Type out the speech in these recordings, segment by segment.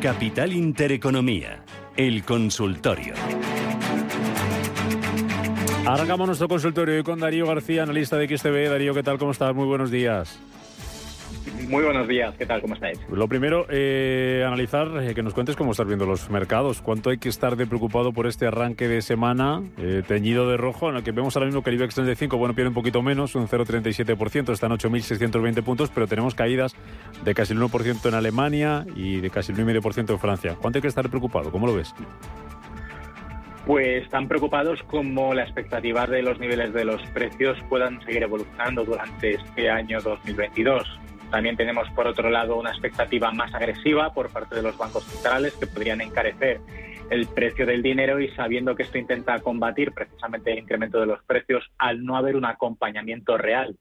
Capital Intereconomía, el consultorio. Arrancamos nuestro consultorio hoy con Darío García, analista de XTB. Darío, ¿qué tal? ¿Cómo estás? Muy buenos días. Muy buenos días, ¿qué tal? ¿Cómo estáis? Lo primero, eh, analizar, eh, que nos cuentes cómo estás viendo los mercados. ¿Cuánto hay que estar de preocupado por este arranque de semana eh, teñido de rojo, en el que vemos ahora mismo que el IBEX 35, bueno, pierde un poquito menos, un 0,37%, está en 8.620 puntos, pero tenemos caídas de casi el 1% en Alemania y de casi el 1,5% en Francia. ¿Cuánto hay que estar preocupado? ¿Cómo lo ves? Pues tan preocupados como la expectativa de los niveles de los precios puedan seguir evolucionando durante este año 2022. También tenemos, por otro lado, una expectativa más agresiva por parte de los bancos centrales que podrían encarecer el precio del dinero y sabiendo que esto intenta combatir precisamente el incremento de los precios al no haber un acompañamiento real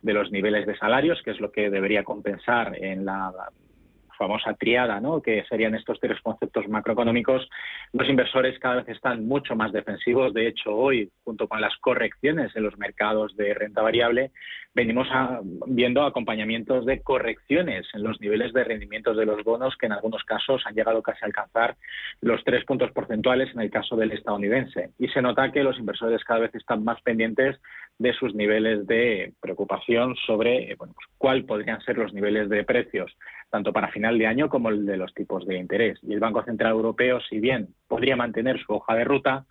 de los niveles de salarios, que es lo que debería compensar en la famosa triada, ¿no? que serían estos tres conceptos macroeconómicos, los inversores cada vez están mucho más defensivos. De hecho, hoy, junto con las correcciones en los mercados de renta variable, venimos viendo acompañamientos de correcciones en los niveles de rendimientos de los bonos, que en algunos casos han llegado casi a alcanzar los tres puntos porcentuales en el caso del estadounidense. Y se nota que los inversores cada vez están más pendientes de sus niveles de preocupación sobre bueno, pues, cuál podrían ser los niveles de precios, tanto para final de año como el de los tipos de interés. Y el Banco Central Europeo, si bien podría mantener su hoja de ruta,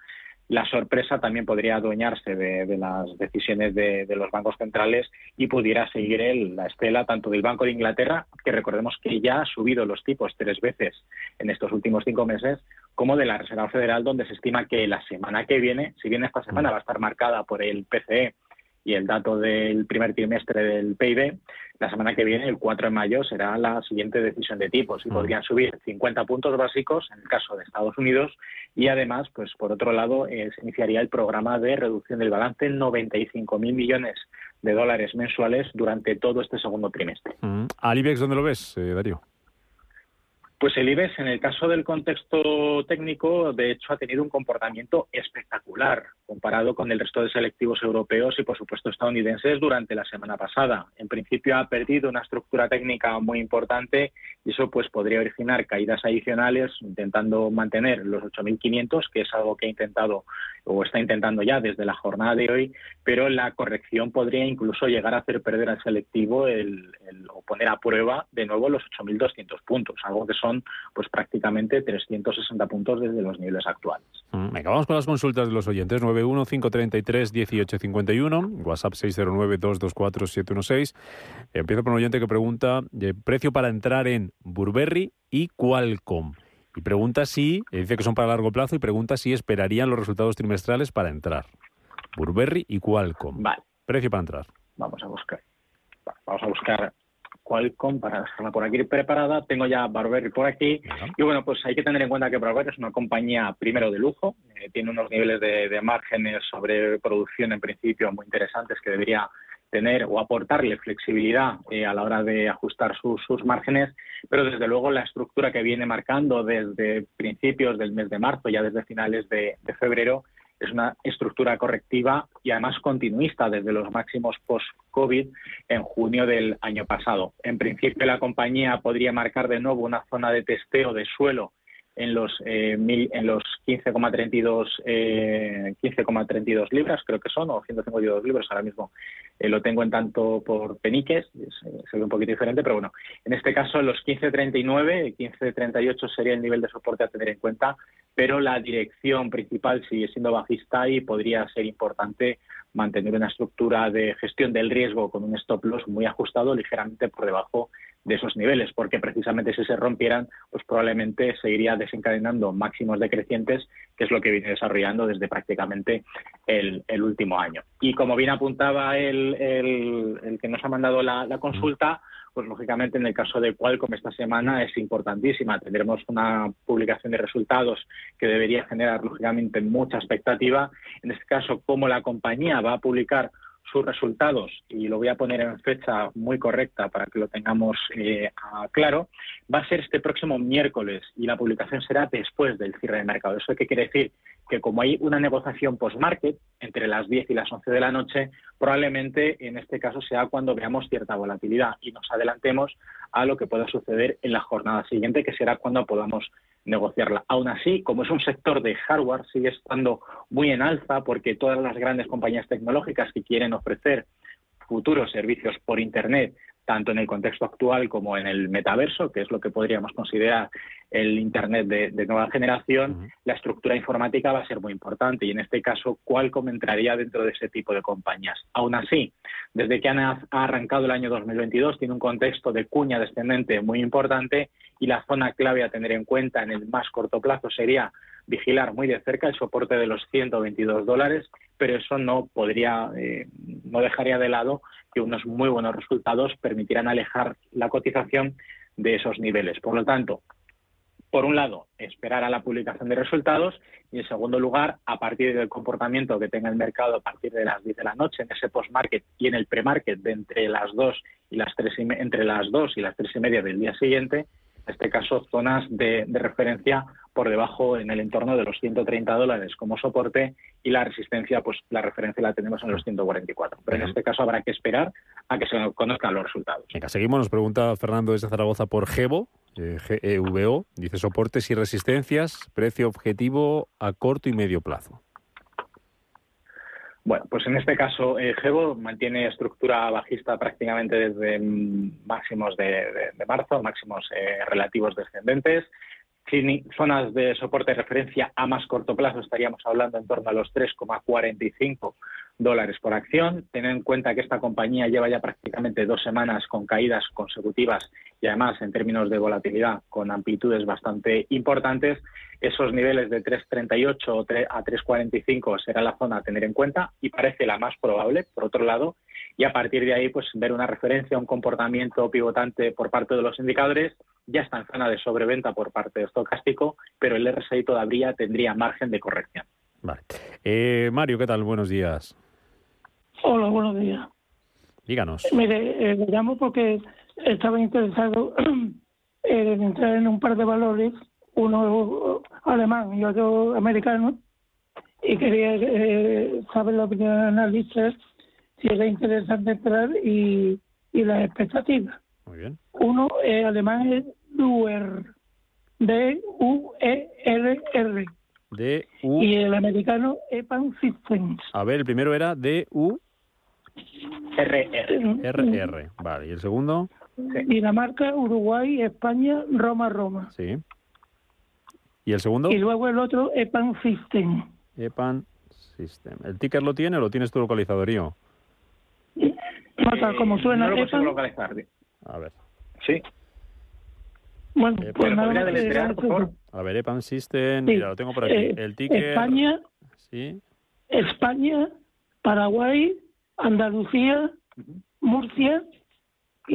la sorpresa también podría adueñarse de, las decisiones de, los bancos centrales y pudiera seguir la estela tanto del Banco de Inglaterra, que recordemos que ya ha subido los tipos tres veces en estos últimos cinco meses, como de la Reserva Federal, donde se estima que la semana que viene, si bien esta semana va a estar marcada por el PCE y el dato del primer trimestre del PIB, la semana que viene, el 4 de mayo, será la siguiente decisión de tipos y mm. podrían subir 50 puntos básicos en el caso de Estados Unidos y además, pues por otro lado, eh, se iniciaría el programa de reducción del balance en 95.000 millones de dólares mensuales durante todo este segundo trimestre. Mm. ¿Al IBEX dónde lo ves, eh, Darío? Pues el IBEX, en el caso del contexto técnico, de hecho, ha tenido un comportamiento espectacular comparado con el resto de selectivos europeos y, por supuesto, estadounidenses durante la semana pasada. En principio, ha perdido una estructura técnica muy importante y eso pues podría originar caídas adicionales, intentando mantener los 8.500, que es algo que ha intentado o está intentando ya desde la jornada de hoy, pero la corrección podría incluso llegar a hacer perder al selectivo el, o poner a prueba de nuevo los 8.200 puntos, algo que son pues prácticamente 360 puntos desde los niveles actuales. Mm, venga, vamos con las consultas de los oyentes. 91-533-1851, WhatsApp 609-224-716. Empiezo por un oyente que pregunta, eh, precio para entrar en Burberry y Qualcomm. Y pregunta si, eh, dice que son para largo plazo, y pregunta si esperarían los resultados trimestrales para entrar. Burberry y Qualcomm. Vale. Precio para entrar. Vamos a buscar. Vamos a buscar Qualcomm para dejarla por aquí preparada. Tengo ya Barberry por aquí. Y bueno, pues hay que tener en cuenta que Barberry es una compañía primero de lujo, eh, tiene unos niveles de, márgenes sobre producción en principio muy interesantes que debería tener o aportarle flexibilidad eh, a la hora de ajustar sus, márgenes, pero desde luego la estructura que viene marcando desde principios del mes de marzo, ya desde finales de febrero, es una estructura correctiva y además continuista desde los máximos post-COVID en junio del año pasado. En principio, la compañía podría marcar de nuevo una zona de testeo de suelo en los eh, en los 15,32 eh, 15,32 libras creo que son o 152 libras ahora mismo. Eh, lo tengo en tanto por peniques eh, se, ve un poquito diferente pero bueno en este caso los 15,39 15,38 sería el nivel de soporte a tener en cuenta pero la dirección principal sigue siendo bajista y podría ser importante mantener una estructura de gestión del riesgo con un stop loss muy ajustado ligeramente por debajo de esos niveles, porque precisamente si se rompieran, pues probablemente seguiría desencadenando máximos decrecientes, que es lo que viene desarrollando desde prácticamente el, último año. Y como bien apuntaba el, el, que nos ha mandado la, consulta, pues lógicamente en el caso de Qualcomm esta semana es importantísima. Tendremos una publicación de resultados que debería generar lógicamente mucha expectativa. En este caso, cómo la compañía va a publicar sus resultados, y lo voy a poner en fecha muy correcta para que lo tengamos eh, claro, va a ser este próximo miércoles y la publicación será después del cierre de mercado. ¿Eso qué quiere decir? Que como hay una negociación post-market entre las 10 y las 11 de la noche, probablemente en este caso sea cuando veamos cierta volatilidad y nos adelantemos a lo que pueda suceder en la jornada siguiente, que será cuando podamos negociarla. Aún así, como es un sector de hardware, sigue estando muy en alza porque todas las grandes compañías tecnológicas que quieren ofrecer futuros servicios por Internet tanto en el contexto actual como en el metaverso, que es lo que podríamos considerar el Internet de, nueva generación, la estructura informática va a ser muy importante y en este caso, ¿cuál entraría dentro de ese tipo de compañías? Aún así, desde que ha arrancado el año 2022, tiene un contexto de cuña descendente muy importante y la zona clave a tener en cuenta en el más corto plazo sería vigilar muy de cerca el soporte de los 122 dólares, pero eso no podría, eh, no dejaría de lado que unos muy buenos resultados permitirán alejar la cotización de esos niveles. Por lo tanto, por un lado, esperar a la publicación de resultados y, en segundo lugar, a partir del comportamiento que tenga el mercado a partir de las 10 de la noche en ese post-market y en el pre-market de entre las 2 y las 3 y entre las 2 y las 3 y media del día siguiente, en este caso zonas de, referencia por debajo en el entorno de los 130 dólares como soporte y la resistencia, pues la referencia la tenemos en los 144. Pero en este caso habrá que esperar a que se conozcan los resultados. Venga, seguimos. Nos pregunta Fernando desde Zaragoza por GEVO, eh, GEVO. Dice soportes y resistencias, precio objetivo a corto y medio plazo. Bueno, pues en este caso, eh, mantiene estructura bajista prácticamente desde mm, máximos de, marzo, máximos eh, relativos descendentes. Sin zonas de soporte de referencia a más corto plazo estaríamos hablando en torno a los 3,45 dólares por acción. Tener en cuenta que esta compañía lleva ya prácticamente dos semanas con caídas consecutivas y además en términos de volatilidad con amplitudes bastante importantes. Esos niveles de 3,38 a 3,45 será la zona a tener en cuenta y parece la más probable, por otro lado, y a partir de ahí pues ver una referencia, un comportamiento pivotante por parte de los indicadores. Ya está en zona de sobreventa por parte de estocástico, pero el RSI todavía tendría margen de corrección. Vale. Eh, Mario, ¿qué tal? Buenos días. Hola, buenos días. Díganos. Mire, eh, le llamo porque estaba interesado en entrar en un par de valores, uno alemán y otro americano, y quería eh, saber la opinión de analistas, si era interesante entrar y, y las expectativas. Muy bien. Uno eh, alemán es DUER, D-U-E-R-R. D U y el americano EPAN Systems. A ver, el primero era D U R R. R R. Vale, ¿y el segundo? Dinamarca, Uruguay, España, Roma, Roma. Sí. ¿Y el segundo? Y luego el otro EPAN System. EPAN System. ¿El ticker lo tiene o lo tienes tu localizadorío? No, como suena. No lo EPAN. localizar. A ver. Sí. Bueno, pues nada, deletrear, por favor? A ver, EPAM System, mira, lo tengo por aquí. Eh, el ticket. España, sí. España, Paraguay, Andalucía, Murcia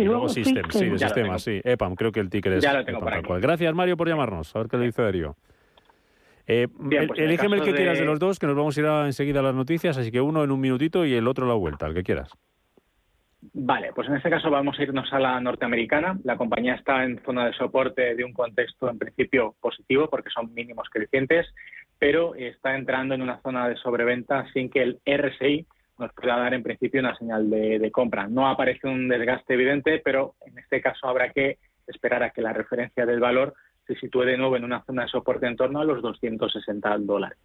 y, luego System, sí, de sistema, sí. EPAM, creo que el ticket es ya EPAM, tal cual. Gracias, Mario, por llamarnos. A ver qué le dice Darío. Eh, Bien, pues el, el que quieras de los dos, que nos vamos a ir a, enseguida a las noticias, así que uno en un minutito y el otro a la vuelta, el que quieras. Vale, pues en este caso vamos a irnos a la norteamericana. La compañía está en zona de soporte de un contexto en principio positivo porque son mínimos crecientes, pero está entrando en una zona de sobreventa sin que el RSI nos pueda dar en principio una señal de, compra. No aparece un desgaste evidente, pero en este caso habrá que esperar a que la referencia del valor se sitúe de nuevo en una zona de soporte en torno a los 260 dólares.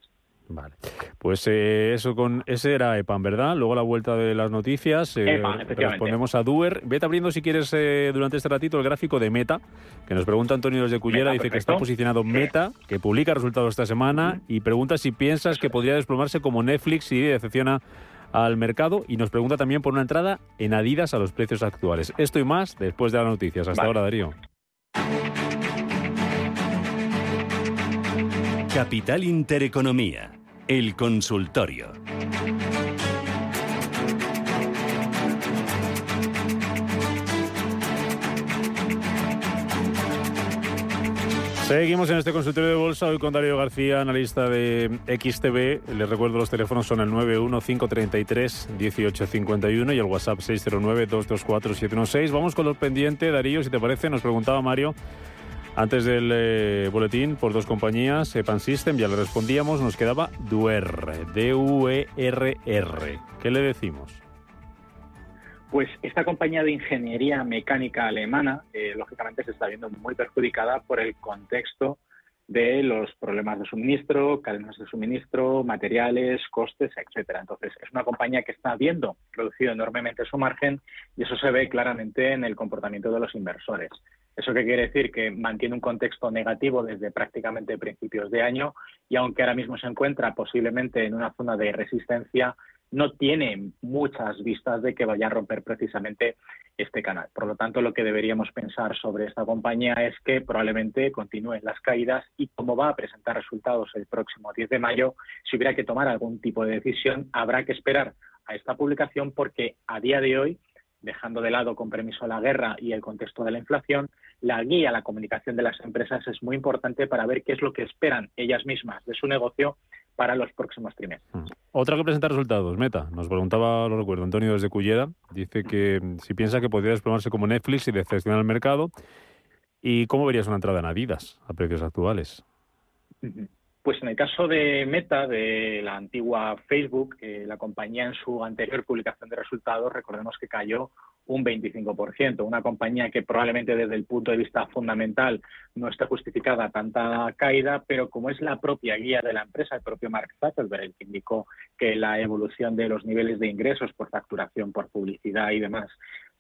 Vale. Pues eh, eso con ese era EPAM, ¿verdad? Luego la vuelta de las noticias. Eh, respondemos a Duer. Vete abriendo si quieres eh, durante este ratito el gráfico de Meta, que nos pregunta Antonio desde Cullera, dice que está posicionado Meta, que publica resultados esta semana y pregunta si piensas que podría desplomarse como Netflix y decepciona al mercado y nos pregunta también por una entrada en Adidas a los precios actuales. Esto y más después de las noticias. Hasta ahora, Darío. Capital Intereconomía, el consultorio. Seguimos en este consultorio de bolsa hoy con Darío García, analista de XTB. Les recuerdo los teléfonos son el 915331851 y el WhatsApp 609224716. Vamos con los pendientes, Darío, si te parece, nos preguntaba Mario antes del eh, boletín por dos compañías, Pan System, ya le respondíamos, nos quedaba DUER, D-U-E-R-R. ¿Qué le decimos? Pues esta compañía de ingeniería mecánica alemana, eh, lógicamente, se está viendo muy perjudicada por el contexto de los problemas de suministro, cadenas de suministro, materiales, costes, etcétera. Entonces, es una compañía que está viendo reducido enormemente su margen y eso se ve claramente en el comportamiento de los inversores. ¿Eso qué quiere decir? Que mantiene un contexto negativo desde prácticamente principios de año y aunque ahora mismo se encuentra posiblemente en una zona de resistencia, no tiene muchas vistas de que vaya a romper precisamente este canal. Por lo tanto, lo que deberíamos pensar sobre esta compañía es que probablemente continúen las caídas y como va a presentar resultados el próximo 10 de mayo, si hubiera que tomar algún tipo de decisión, habrá que esperar a esta publicación porque a día de hoy, dejando de lado con permiso la guerra y el contexto de la inflación, la guía, la comunicación de las empresas es muy importante para ver qué es lo que esperan ellas mismas de su negocio para los próximos trimestres. Mm. Otra que presenta resultados, Meta. Nos preguntaba, lo recuerdo, Antonio desde Cullera. Dice que mm, si piensa que podría desplomarse como Netflix y decepcionar al mercado. ¿Y cómo verías una entrada en Adidas a precios actuales? Pues en el caso de Meta, de la antigua Facebook, eh, la compañía en su anterior publicación de resultados, recordemos que cayó un 25%. Una compañía que probablemente desde el punto de vista fundamental no está justificada tanta caída, pero como es la propia guía de la empresa, el propio Mark Zuckerberg, el que indicó que la evolución de los niveles de ingresos por facturación, por publicidad y demás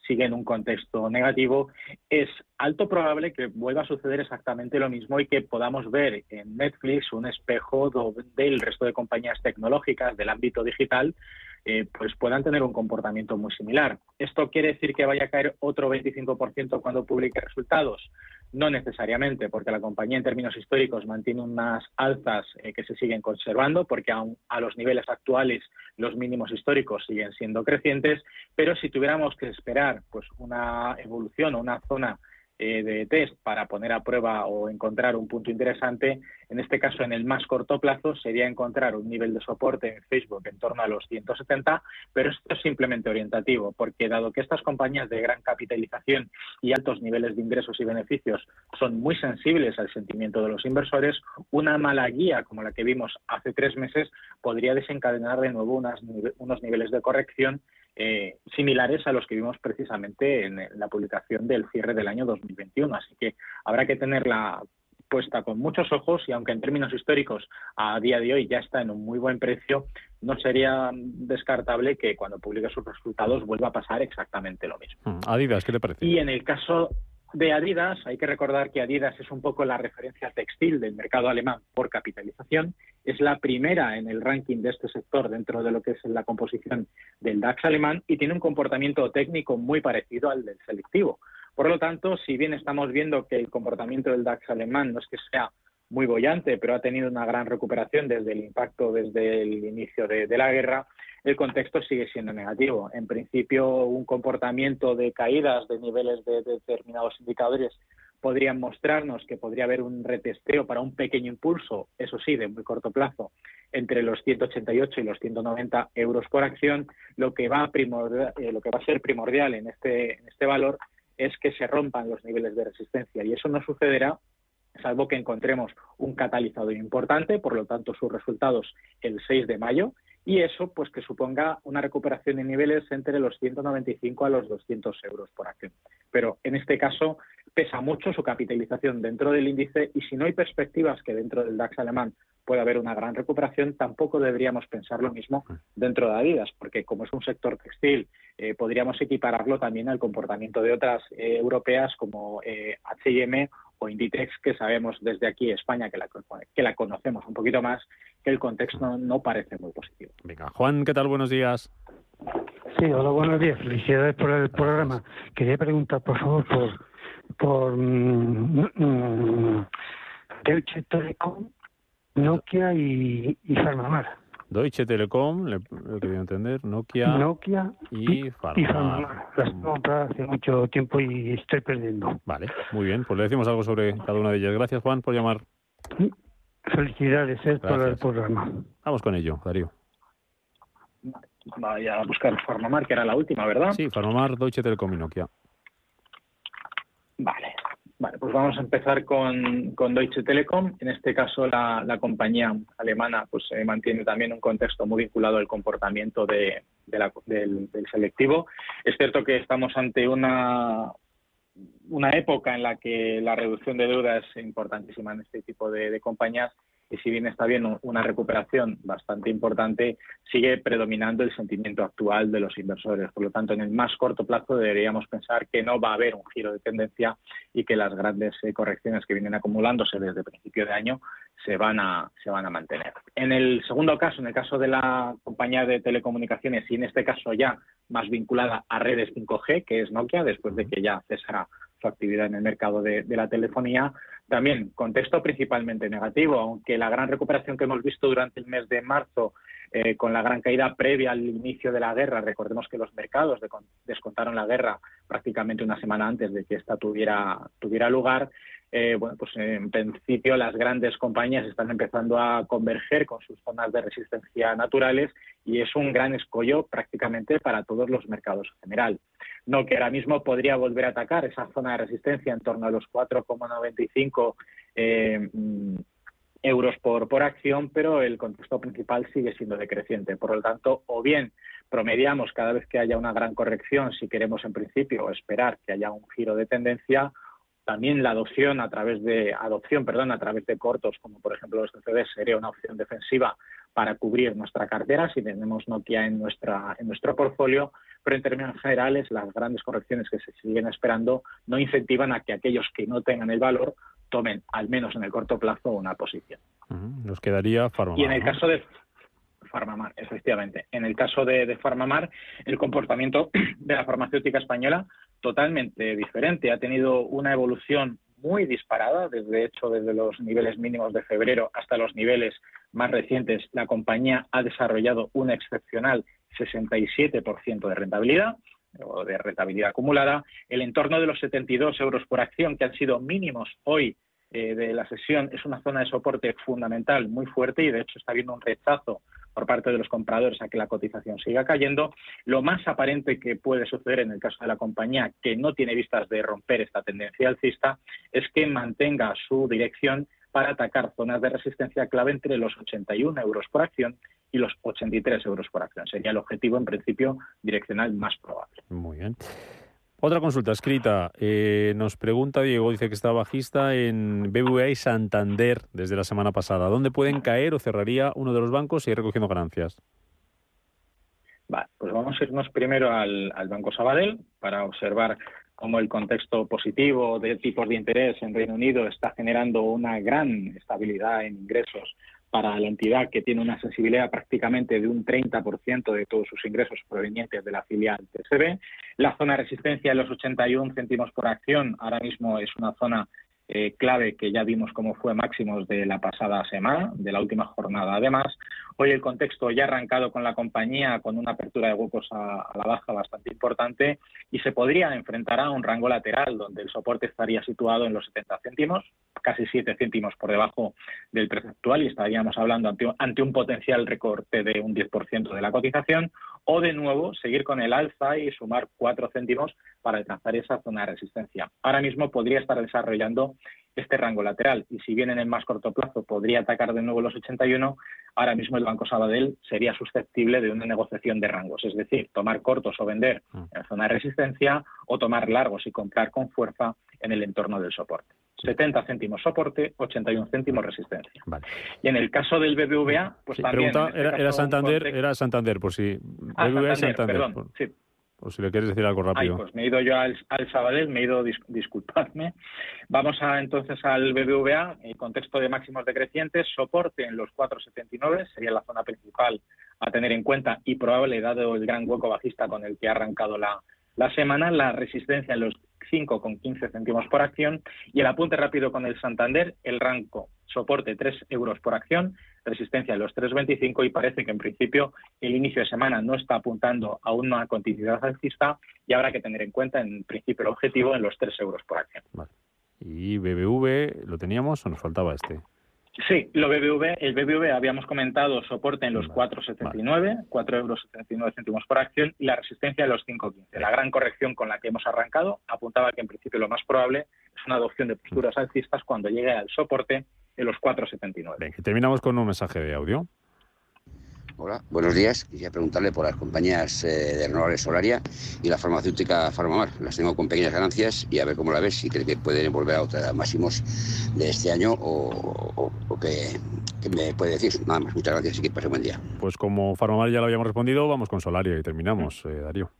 sigue en un contexto negativo, es alto probable que vuelva a suceder exactamente lo mismo y que podamos ver en Netflix un espejo del resto de compañías tecnológicas del ámbito digital eh, pues puedan tener un comportamiento muy similar. ¿Esto quiere decir que vaya a caer otro 25% cuando publique resultados? No necesariamente, porque la compañía en términos históricos mantiene unas alzas eh, que se siguen conservando, porque aún a los niveles actuales los mínimos históricos siguen siendo crecientes, pero si tuviéramos que esperar pues una evolución o una zona eh, de test para poner a prueba o encontrar un punto interesante. En este caso, en el más corto plazo, sería encontrar un nivel de soporte en Facebook en torno a los 170, pero esto es simplemente orientativo, porque dado que estas compañías de gran capitalización y altos niveles de ingresos y beneficios son muy sensibles al sentimiento de los inversores, una mala guía como la que vimos hace tres meses podría desencadenar de nuevo unos niveles de corrección eh, similares a los que vimos precisamente en la publicación del cierre del año 2021. Así que habrá que tenerla puesta con muchos ojos y aunque en términos históricos a día de hoy ya está en un muy buen precio, no sería descartable que cuando publique sus resultados vuelva a pasar exactamente lo mismo. Mm, Adidas, ¿qué te parece? Y en el caso de Adidas, hay que recordar que Adidas es un poco la referencia textil del mercado alemán por capitalización. Es la primera en el ranking de este sector dentro de lo que es la composición del DAX alemán y tiene un comportamiento técnico muy parecido al del selectivo. Por lo tanto, si bien estamos viendo que el comportamiento del DAX alemán no es que sea muy bollante, pero ha tenido una gran recuperación desde el impacto, desde el inicio de, la guerra, el contexto sigue siendo negativo. En principio, un comportamiento de caídas de niveles de, determinados indicadores podrían mostrarnos que podría haber un retesteo para un pequeño impulso, eso sí, de muy corto plazo, entre los 188 y los 190 euros por acción. Lo que va a, eh, lo que va a ser primordial en este, en este valor es que se rompan los niveles de resistencia y eso no sucederá salvo que encontremos un catalizador importante, por lo tanto sus resultados el 6 de mayo, y eso pues que suponga una recuperación de niveles entre los 195 a los 200 euros por acción. Pero en este caso pesa mucho su capitalización dentro del índice y si no hay perspectivas que dentro del DAX alemán pueda haber una gran recuperación, tampoco deberíamos pensar lo mismo dentro de Adidas, porque como es un sector textil, eh, podríamos equipararlo también al comportamiento de otras eh, europeas como H&M o Inditex, que sabemos desde aquí, España, que la, que la conocemos un poquito más, que el contexto no parece muy positivo. Venga, Juan, ¿qué tal? Buenos días. Sí, hola, buenos días. Felicidades por el programa. Quería preguntar, por favor, por, por mm, mm, Deutsche Telekom, Nokia y, y Farmamar. Deutsche Telekom, le, he querido entender, Nokia, Nokia y, y Farmamar. Farmamar. Las he comprado hace mucho tiempo y estoy perdiendo. Vale, muy bien, pues le decimos algo sobre cada una de ellas. Gracias, Juan, por llamar. Felicidades eh, por el programa. Vamos con ello, Darío. Vaya a buscar Farmamar, que era la última, ¿verdad? Sí, Farmamar, Deutsche Telekom y Nokia. Vale. Vale, pues vamos a empezar con, Deutsche Telekom. En este caso, la, compañía alemana pues eh, mantiene también un contexto muy vinculado al comportamiento del, selectivo. Es cierto que estamos ante una, una época en la que la reducción de deuda es importantísima en este tipo de compañías y si bien está bien una recuperación bastante importante, sigue predominando el sentimiento actual de los inversores. Por lo tanto, en el más corto plazo deberíamos pensar que no va a haber un giro de tendencia y que las grandes eh, correcciones que vienen acumulándose desde principio de año se van a se van a mantener. En el segundo caso, en el caso de la compañía de telecomunicaciones y en este caso ya más vinculada a redes 5G, que es Nokia, después de que ya cesara su actividad en el mercado de, de la telefonía. También contexto principalmente negativo, aunque la gran recuperación que hemos visto durante el mes de marzo eh, con la gran caída previa al inicio de la guerra, recordemos que los mercados de- descontaron la guerra prácticamente una semana antes de que esta tuviera lugar, eh, bueno, pues en principio las grandes compañías están empezando a converger con sus zonas de resistencia naturales y es un gran escollo prácticamente para todos los mercados en general. No que ahora mismo podría volver a atacar esa zona de resistencia en torno a los 4,95 eh, mm, euros por, por acción, pero el contexto principal sigue siendo decreciente. Por lo tanto, o bien promediamos cada vez que haya una gran corrección, si queremos en principio esperar que haya un giro de tendencia, también la adopción a través de adopción, perdón, a través de cortos, como por ejemplo los CCDs, sería una opción defensiva para cubrir nuestra cartera si tenemos Nokia en nuestra en nuestro portfolio, pero en términos generales las grandes correcciones que se siguen esperando no incentivan a que aquellos que no tengan el valor tomen al menos en el corto plazo una posición. Nos quedaría Farmamar. Y en el caso de Farmamar, efectivamente. En el caso de, de Farmamar, el comportamiento de la farmacéutica española totalmente diferente. Ha tenido una evolución muy disparada, desde hecho desde los niveles mínimos de febrero hasta los niveles más recientes. La compañía ha desarrollado un excepcional 67% de rentabilidad o de rentabilidad acumulada. El entorno de los 72 euros por acción, que han sido mínimos hoy eh, de la sesión, es una zona de soporte fundamental muy fuerte y de hecho está habiendo un rechazo por parte de los compradores a que la cotización siga cayendo. Lo más aparente que puede suceder en el caso de la compañía, que no tiene vistas de romper esta tendencia alcista, es que mantenga su dirección para atacar zonas de resistencia clave entre los 81 euros por acción y los 83 euros por acción. Sería el objetivo, en principio, direccional más probable. Muy bien. Otra consulta escrita. Eh, nos pregunta Diego, dice que está bajista en BBVA y Santander desde la semana pasada. ¿Dónde pueden caer o cerraría uno de los bancos y ir recogiendo ganancias? Vale, pues vamos a irnos primero al, al Banco Sabadell para observar cómo el contexto positivo de tipos de interés en Reino Unido está generando una gran estabilidad en ingresos para la entidad que tiene una sensibilidad prácticamente de un 30% de todos sus ingresos provenientes de la filial TSB. La zona de resistencia de los 81 céntimos por acción ahora mismo es una zona eh, clave que ya vimos cómo fue máximos de la pasada semana, de la última jornada. Además, hoy el contexto ya ha arrancado con la compañía con una apertura de huecos a, a la baja bastante importante y se podría enfrentar a un rango lateral donde el soporte estaría situado en los 70 céntimos, casi 7 céntimos por debajo del precio actual y estaríamos hablando ante, ante un potencial recorte de un 10% de la cotización o de nuevo seguir con el alza y sumar 4 céntimos para alcanzar esa zona de resistencia. Ahora mismo podría estar desarrollando este rango lateral y si bien en el más corto plazo podría atacar de nuevo los 81, ahora mismo el Banco Sabadell sería susceptible de una negociación de rangos, es decir, tomar cortos o vender en zona de resistencia o tomar largos y comprar con fuerza en el entorno del soporte. 70 céntimos soporte, 81 céntimos resistencia. Vale. Y en el caso del BBVA, pues Sí, también... pregunta, este era, Santander, contexto- era Santander, por si. Ah, BBVA Santander, Santander. perdón, por- sí. O si le quieres decir algo rápido. Ay, pues me he ido yo al, al Sabadell, me he ido, dis, disculpadme. Vamos a, entonces al BBVA, en contexto de máximos decrecientes, soporte en los 4,79 sería la zona principal a tener en cuenta y probable, dado el gran hueco bajista con el que ha arrancado la, la semana, la resistencia en los 5,15 céntimos por acción y el apunte rápido con el Santander, el rango soporte 3 euros por acción, resistencia en los 3,25 y parece que en principio el inicio de semana no está apuntando a una continuidad alcista y habrá que tener en cuenta en principio el objetivo en los 3 euros por acción. Vale. ¿Y BBV lo teníamos o nos faltaba este? Sí, lo BBV, el BBV habíamos comentado soporte en los 4,79, 4 euros 79 céntimos por acción y la resistencia de los 5,15. La gran corrección con la que hemos arrancado apuntaba que en principio lo más probable es una adopción de posturas alcistas cuando llegue al soporte de los 4,79. terminamos con un mensaje de audio. Hola, buenos días. Quisiera preguntarle por las compañías eh, de renovables Solaria y la farmacéutica Farmamar. Las tengo con pequeñas ganancias y a ver cómo la ves, si cree que pueden volver a otros máximos de este año o, o, que, me puede decir. Nada más, muchas gracias y que pase un buen día. Pues como Farmamar ya lo habíamos respondido, vamos con Solaria y terminamos, eh, Darío.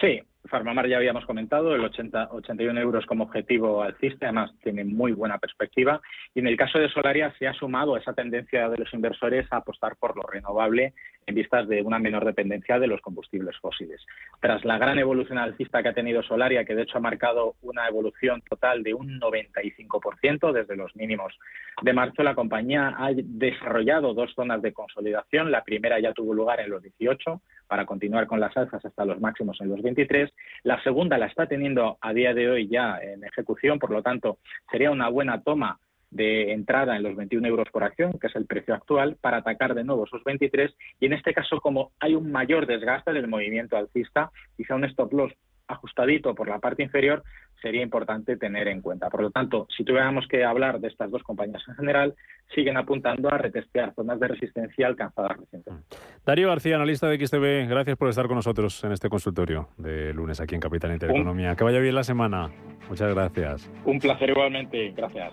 Sí, Farmamar ya habíamos comentado, el 80, 81 euros como objetivo alcista, además tiene muy buena perspectiva. Y en el caso de Solaria se ha sumado esa tendencia de los inversores a apostar por lo renovable en vistas de una menor dependencia de los combustibles fósiles. Tras la gran evolución alcista que ha tenido Solaria, que de hecho ha marcado una evolución total de un 95% desde los mínimos de marzo, la compañía ha desarrollado dos zonas de consolidación. La primera ya tuvo lugar en los 18 para continuar con las alzas hasta los máximos en los 23. La segunda la está teniendo a día de hoy ya en ejecución, por lo tanto sería una buena toma de entrada en los 21 euros por acción, que es el precio actual, para atacar de nuevo esos 23. Y en este caso, como hay un mayor desgaste del movimiento alcista, quizá un stop loss ajustadito por la parte inferior sería importante tener en cuenta. Por lo tanto, si tuviéramos que hablar de estas dos compañías en general, siguen apuntando a retestear zonas de resistencia alcanzadas recientemente. Darío García, analista de XTV, gracias por estar con nosotros en este consultorio de lunes aquí en Capital Intereconomía. Que vaya bien la semana. Muchas gracias. Un placer igualmente. Gracias.